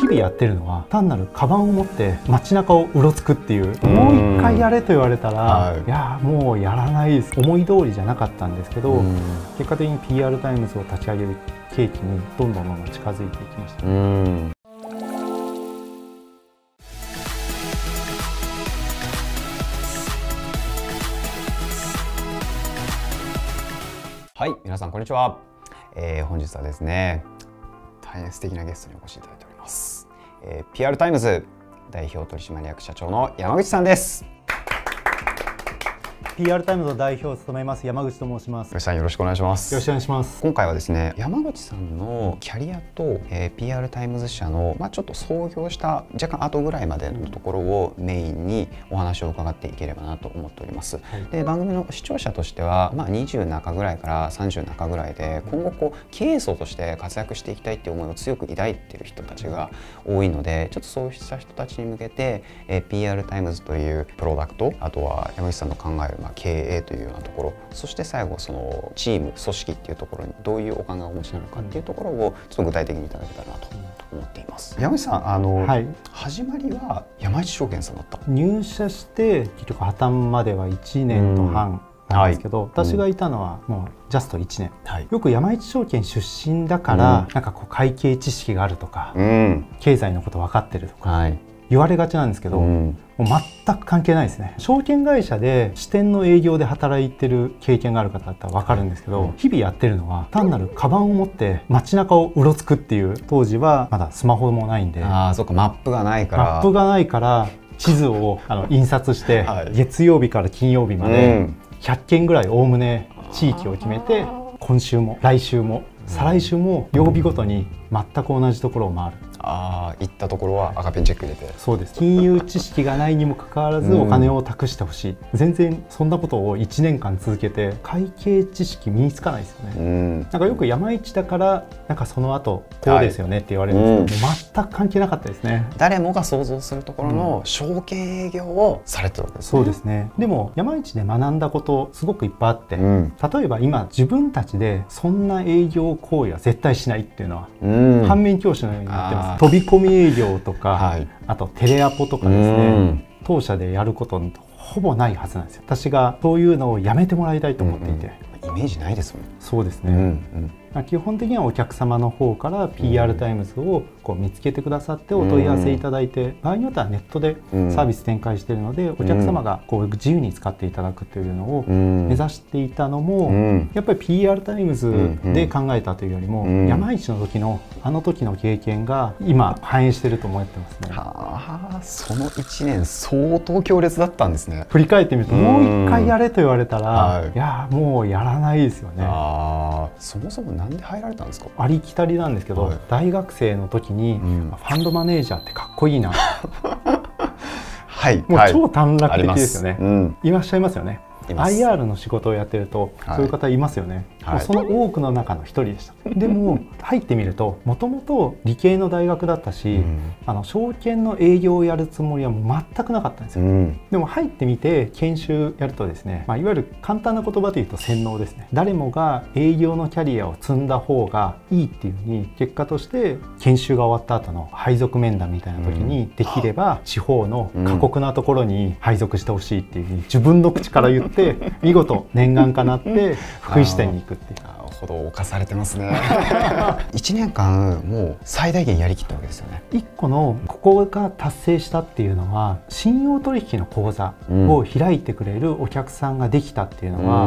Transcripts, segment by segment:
日々やってるのは単なるカバンを持って街中をうろつくっていうもう一回やれと言われたら、はい、いやもうやらないです思い通りじゃなかったんですけど結果的に PR タイムズを立ち上げる契機にどんどんどんどん近づいていきました、ね。はい皆さんこんにちは、えー、本日はですね大変素敵なゲストにお越しいただいております、えー、PR タイムズ代表取締役社長の山口さんです。PR タイムズの代表を務めます山口と申します。吉さんよろしくお願いします。よろしくお願いします。今回はですね山口さんのキャリアと、えー、PR タイムズ社のまあちょっと創業した若干後ぐらいまでのところをメインにお話を伺っていければなと思っております、はい、で番組の視聴者としてはまあ20中ぐらいから30中ぐらいで今後こう経営層として活躍していきたいっていう思いを強く抱いている人たちが多いのでちょっとそうした人たちに向けて、えー、PR タイムズというプロダクトあとは山口さんの考えるまあ経営というようなところそして最後そのチーム組織っていうところにどういうお考えをお持ちなのかっていうところをちょっと具体的にいただけたらなと思っています。山口さんあの、はい、始まりは山一証券さんだった？入社して結局破綻までは1年と半、なんですけど、はい、私がいたのはもうジャスト1年、はい、よく山一証券出身だから、うん、なんかこう会計知識があるとか、うん、経済のこと分かってるとか、はい、言われがちなんですけど、うん、もう全く関係ないですね。証券会社で支店の営業で働いてる経験がある方だったら分かるんですけど、日々やってるのは単なるカバンを持って街中をうろつくっていう当時はまだスマホもないんであそっかマップがないから。マップがないから地図をあの印刷して、月曜日から金曜日まで100件ぐらいおおむね地域を決めて今週も来週も再来週も曜日ごとに全く同じところを回るああ行ったところは赤ペンチェック入れて。そうです。金融知識がないにもかかわらずお金を託してほしい、うん、全然そんなことを1年間続けて会計知識身につかないですよね、うん、なんかよく山一だからなんかその後こうですよねって言われるんですけど、はい、全く関係なかったですね。誰もが想像するところの証券営業をされてるわけですね、そうですね。でも山一で学んだことすごくいっぱいあって、うん、例えば今自分たちでそんな営業行為は絶対しないっていうのは、反面教師のようになってます飛び込み営業とか、はい、あとテレアポとかですね当社でやることほぼないはずなんですよ。私がそういうのをやめてもらいたいと思っていて、うんうん、イメージないですもん。そうですね、うんうん基本的にはお客様の方から PR タイムズをこう見つけてくださってお問い合わせいただいて、場合によってはネットでサービス展開しているので、お客様がこう自由に使っていただくというのを目指していたのも、やっぱり PR タイムズで考えたというよりも、山一の時のあの時の経験が今反映していると思ってますね。はあ、その1年相当強烈だったんですね。振り返ってみると、もう一回やれと言われたら、いやもうやらないですよね。そもそもなんで入られたんですか？ありきたりなんですけど、はい、大学生の時に、うん、ファンドマネージャーってかっこいいな。はいもう超短絡的ですよね、うん、いらっしゃいますよね。IR の仕事をやってると、そういう方いますよね、はい、その多くの中の一人でした。でも入ってみるともともと理系の大学だったし、うん、あの証券の営業をやるつもりは全くなかったんですよ、うん、でも入ってみて研修やるとですね、まあ、いわゆる簡単な言葉で言うと洗脳ですね。誰もが営業のキャリアを積んだ方がいいっていうふうに結果として研修が終わった後の配属面談みたいな時にできれば地方の過酷なところに配属してほしいっていうふうに自分の口から言って見事念願かなって 福井支店に行くっていほど犯されてますね。1年間もう最大限やりきったわけですよね。1個のここが達成したっていうのは信用取引の口座を開いてくれるお客さんができたっていうのは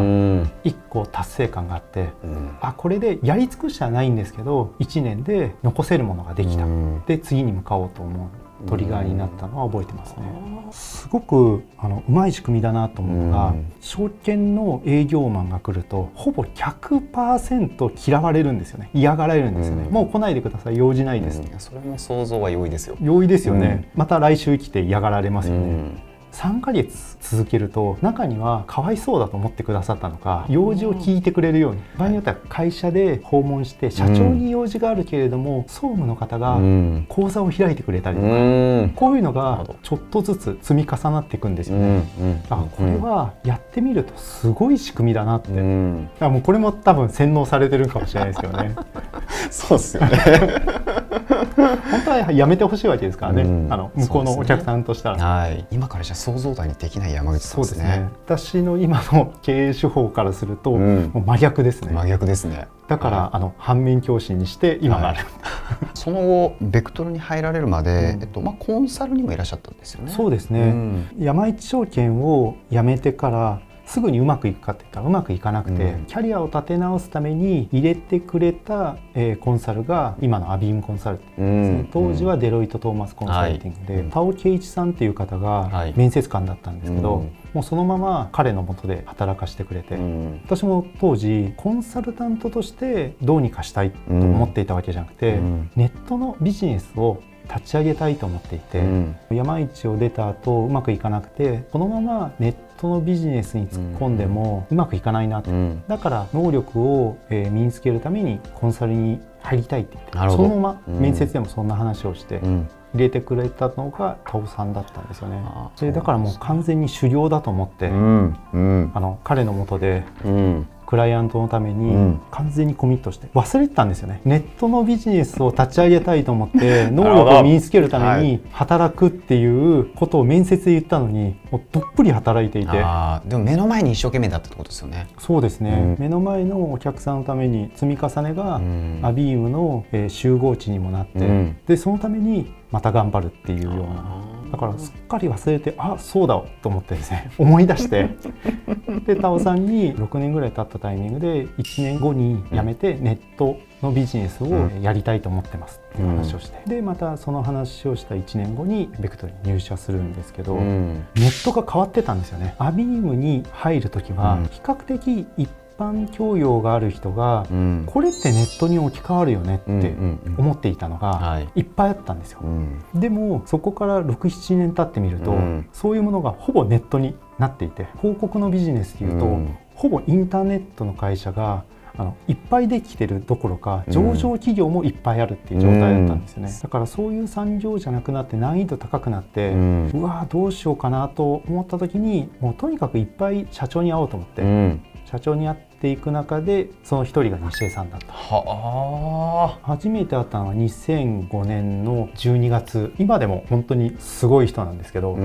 1個達成感があって、うん、あこれでやり尽くしはないんですけど1年で残せるものができた、で次に向かおうと思うトリガーになったのは覚えてますね。すごくあのうまい仕組みだなと思うのが、証券の営業マンが来るとほぼ100%嫌われるんですよね。嫌がられるんですよね、もう来ないでください。用事ないです、それも想像は容易ですよ。容易ですよね、また来週来て嫌がられますよね、3ヶ月続けると中にはかわいそうだと思ってくださったのか用事を聞いてくれるように。場合によっては会社で訪問して社長に用事があるけれども、総務の方が講座を開いてくれたりとか、こういうのがちょっとずつ積み重なっていくんですよね。あこれはやってみるとすごい仕組みだなって、うん、もうこれも多分洗脳されてるかもしれないですけどね。そうですよね本当はやめてほしいわけですからね、うん、あの向こうのお客さんとしたら、ね、はい、今からじゃ想像だにできない山口さんですね、ね、私の今の経営手法からすると、うん、もう真逆ですね。真逆ですね。だから、はい、あの反面教師にして今がある、はい、その後ベクトルに入られるまで、うん、えっとまあ、コンサルにもいらっしゃったんですよね。そうですね、山一証券を辞めてからすぐにうまくいくかって言ったらうまくいかなくて、うん、キャリアを立て直すために入れてくれた、えー、コンサルが今のアビームコンサルティングですね、当時はデロイト・トーマスコンサルティングで、はい、田尾圭一さんっていう方が面接官だったんですけど、もうそのまま彼のもとで働かしてくれて、私も当時コンサルタントとしてどうにかしたいと思っていたわけじゃなくて、ネットのビジネスを立ち上げたいと思っていて、うん、山一を出た後うまくいかなくてこのままネットのビジネスに突っ込んでもうまくいかないなと、うん、だから能力を、えー、身につけるためにコンサルに入りたいって言ってそのまま面接でもそんな話をして。入れてくれたのがタオさんだったんですよね。それだからもう完全に修行だと思って、うん。うん、あの彼のもとで、うん、クライアントのために完全にコミットして忘れてたんですよね。ネットのビジネスを立ち上げたいと思って 能力を身につけるために働くっていうことを面接で言ったのにもうどっぷり働いていて。でも目の前に一生懸命だったってことですよね。そうですね、うん、目の前のお客さんのために積み重ねがアビームの集合値にもなって、うん、でそのためにまた頑張るっていうようなだからすっかり忘れてあそうだと思ってですね 思い出して。で田尾さんに6年ぐらい経ったタイミングで1年後に辞めてネットのビジネスをやりたいと思ってます。っていう話をして、うん、でまたその話をした1年後にベクトルに入社するんですけど、うん、ネットが変わってたんですよね。アビームに入る時は比較的一般教養がある人が、うん、これってネットに置き換わるよねって思っていたのがい。っぱいあったんですよ、でもそこから67年経ってみると、うん、そういうものがほぼネットになっていて広告のビジネスでいうと、ほぼインターネットの会社があのいっぱいできてるどころか上場企業もいっぱいあるっていう状態だったんですよね、うん、だからそういう産業じゃなくなって難易度高くなって、うん、うわどうしようかなと思った時にもうとにかくいっぱい社長に会おうと思って、うん、社長に会っていく中でその一人が西江さんだった。は初めて会ったのは2005年の12月。今でも本当にすごい人なんですけど、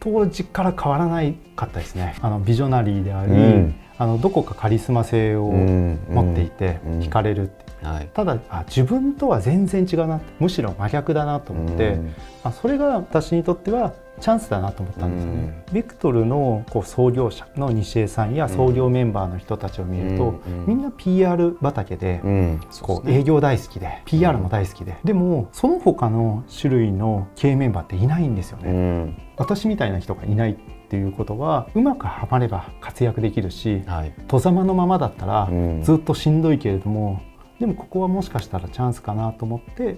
当時から変わらないかったですね。あのビジョナリーであり、あのどこかカリスマ性を持っていて惹かれるってはい、ただあ自分とは全然違うなむしろ真逆だなと思って、あそれが私にとってはチャンスだなと思ったんですよね。ビクトルのこう創業者の西江さんや創業メンバーの人たちを見ると、みんな PR 畑で、こう営業大好きで PR も大好きで。でもその他の種類の経営メンバーっていないんですよね。私みたいな人がいないっていうことはうまくはまれば活躍できるし、はい、戸ざまのままだったらずっとしんどいけれども、でもここはもしかしたらチャンスかなと思って、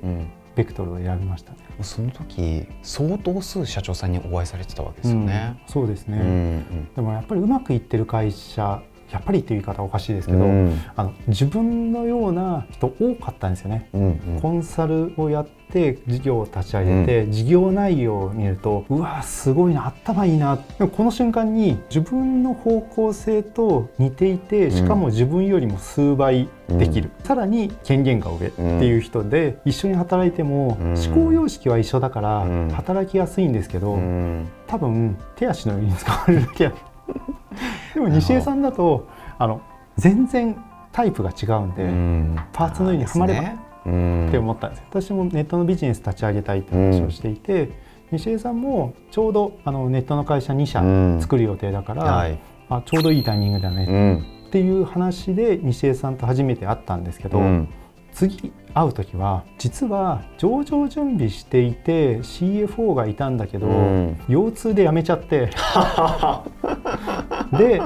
ベクトルを選びました、ね、その時相当数社長さんにお会いされてたわけですよね、うん、そうですね、うんうん、でもやっぱりうまくいってる会社やっぱりっていう言い方おかしいですけど、うん、あの自分のような人多かったんですよね、うんうん、コンサルをやって事業を立ち上げて、うん、事業内容を見るとうわすごいな頭いいな。でもこの瞬間に自分の方向性と似ていてしかも自分よりも数倍できる、うん、さらに権限が上っていう人で、一緒に働いても、思考様式は一緒だから働きやすいんですけど、多分手足のように使われるだけでも西江さんだとあの全然タイプが違うんで、うん、パーツのようにはまれば、って思ったんです私もネットのビジネス立ち上げたいって話をしていて、うん、西江さんもちょうどあのネットの会社2社作る予定だから、あちょうどいいタイミングだね、っていう話で西江さんと初めて会ったんですけど、次会う時は実は上場準備していて CFO がいたんだけど、うん、腰痛で辞めちゃって で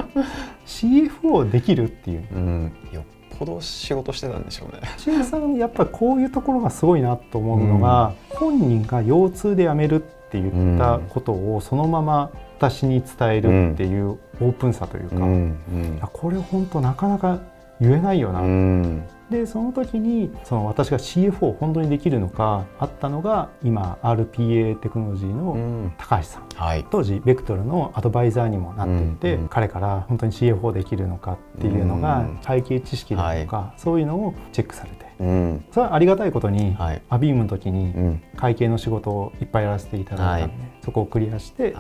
CFO できるっていう、うん、よっぽど仕事してたんでしょうね。千恵さんやっぱりこういうところがすごいなと思うのが、うん、本人が腰痛で辞めるって言ったことをそのまま私に伝えるっていうオープンさというか、これ本当なかなか言えないよな、うん、でその時にその私が CFO を本当にできるのかあったのが今 RPA テクノロジーの高橋さん、うんはい、当時ベクトルのアドバイザーにもなっていて、うん、彼から本当に CFO できるのかっていうのが背景知識だとか、はい、そういうのをチェックされて。うん、それはありがたいことに、はい、アビームの時に会計の仕事をいっぱいやらせていただいたので、はい、そこをクリアして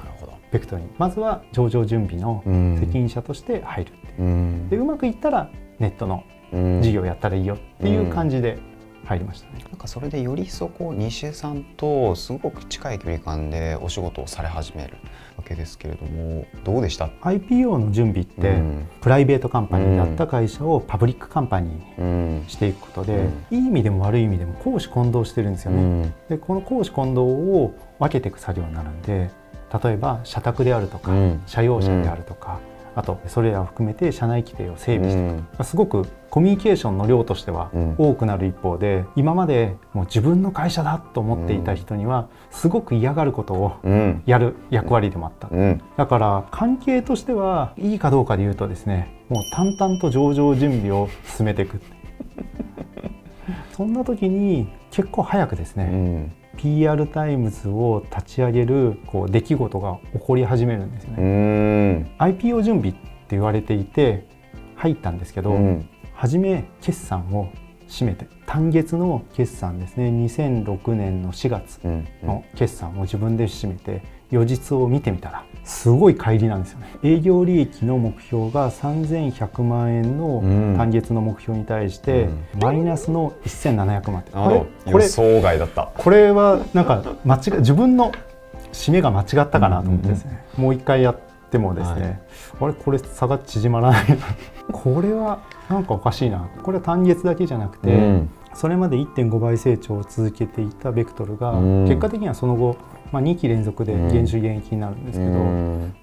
ベクトルに。まずは上場準備の責任者として入るっていう、うん、でうまくいったらネットの事業やったらいいよっていう感じで入りましたね。なんかそれでよりそこ西江さんとすごく近い距離感でお仕事をされ始めるわけですけれどもどうでした？IPO の準備って、うん、プライベートカンパニーだった会社をパブリックカンパニーにしていくことで、うん、いい意味でも悪い意味でも公私混同してるんですよね。うん、でこの公私混同を分けていく作業になるんで例えば社宅であるとか、社用車であるとか、あとそれらを含めて社内規定を整備していく、うん、すごくコミュニケーションの量としては多くなる一方で、うん、今までもう自分の会社だと思っていた人にはすごく嫌がることをやる役割でもあった、うん、だから関係としてはいいかどうかで言うとですねもう淡々と上場準備を進めていく。そんな時に結構早くですね、PR タイムズを立ち上げるこう出来事が起こり始めるんですよね。IPO 準備って言われていて入ったんですけど、うん、初め決算を締めて単月の決算ですね。2006年の4月の決算を自分で締めて予実を見てみたらすごい乖離なんですよね。営業利益の目標が3100万円の単月の目標に対して、マイナスの1700万ってこれこれ外だった。これはなんか間違自分の締めが間違ったかなと思ってですね、もう一回やってもですね、はい、あれこれ差が縮まらない。これはなんかおかしいな。これは単月だけじゃなくて、うん、それまで1.5倍成長を続けていたベクトルが、結果的にはその後まあ、2期連続で減収減益になるんですけど、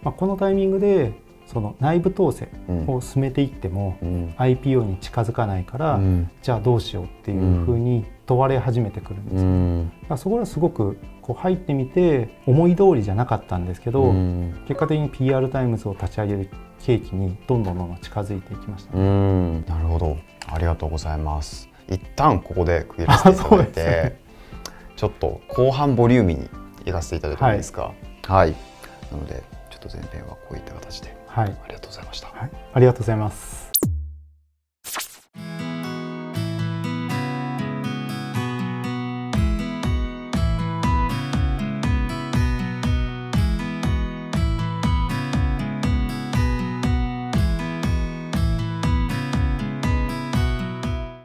まあ、このタイミングでその内部統制を進めていっても IPO に近づかないから、じゃあどうしようっていうふうに問われ始めてくるんですよ、ね、うん、そこはすごくこう入ってみて思い通りじゃなかったんですけど、結果的に PR タイムズを立ち上げる契機にどんどんどんどん近づいていきました、ね、なるほど。ありがとうございます。一旦ここで区切らせていただいて、ね、ちょっと後半ボリューミーにやらせていただいてもいいですか？はい、はい、なのでちょっと前編はこういった形で、はい、ありがとうございました。はい、ありがとうございます。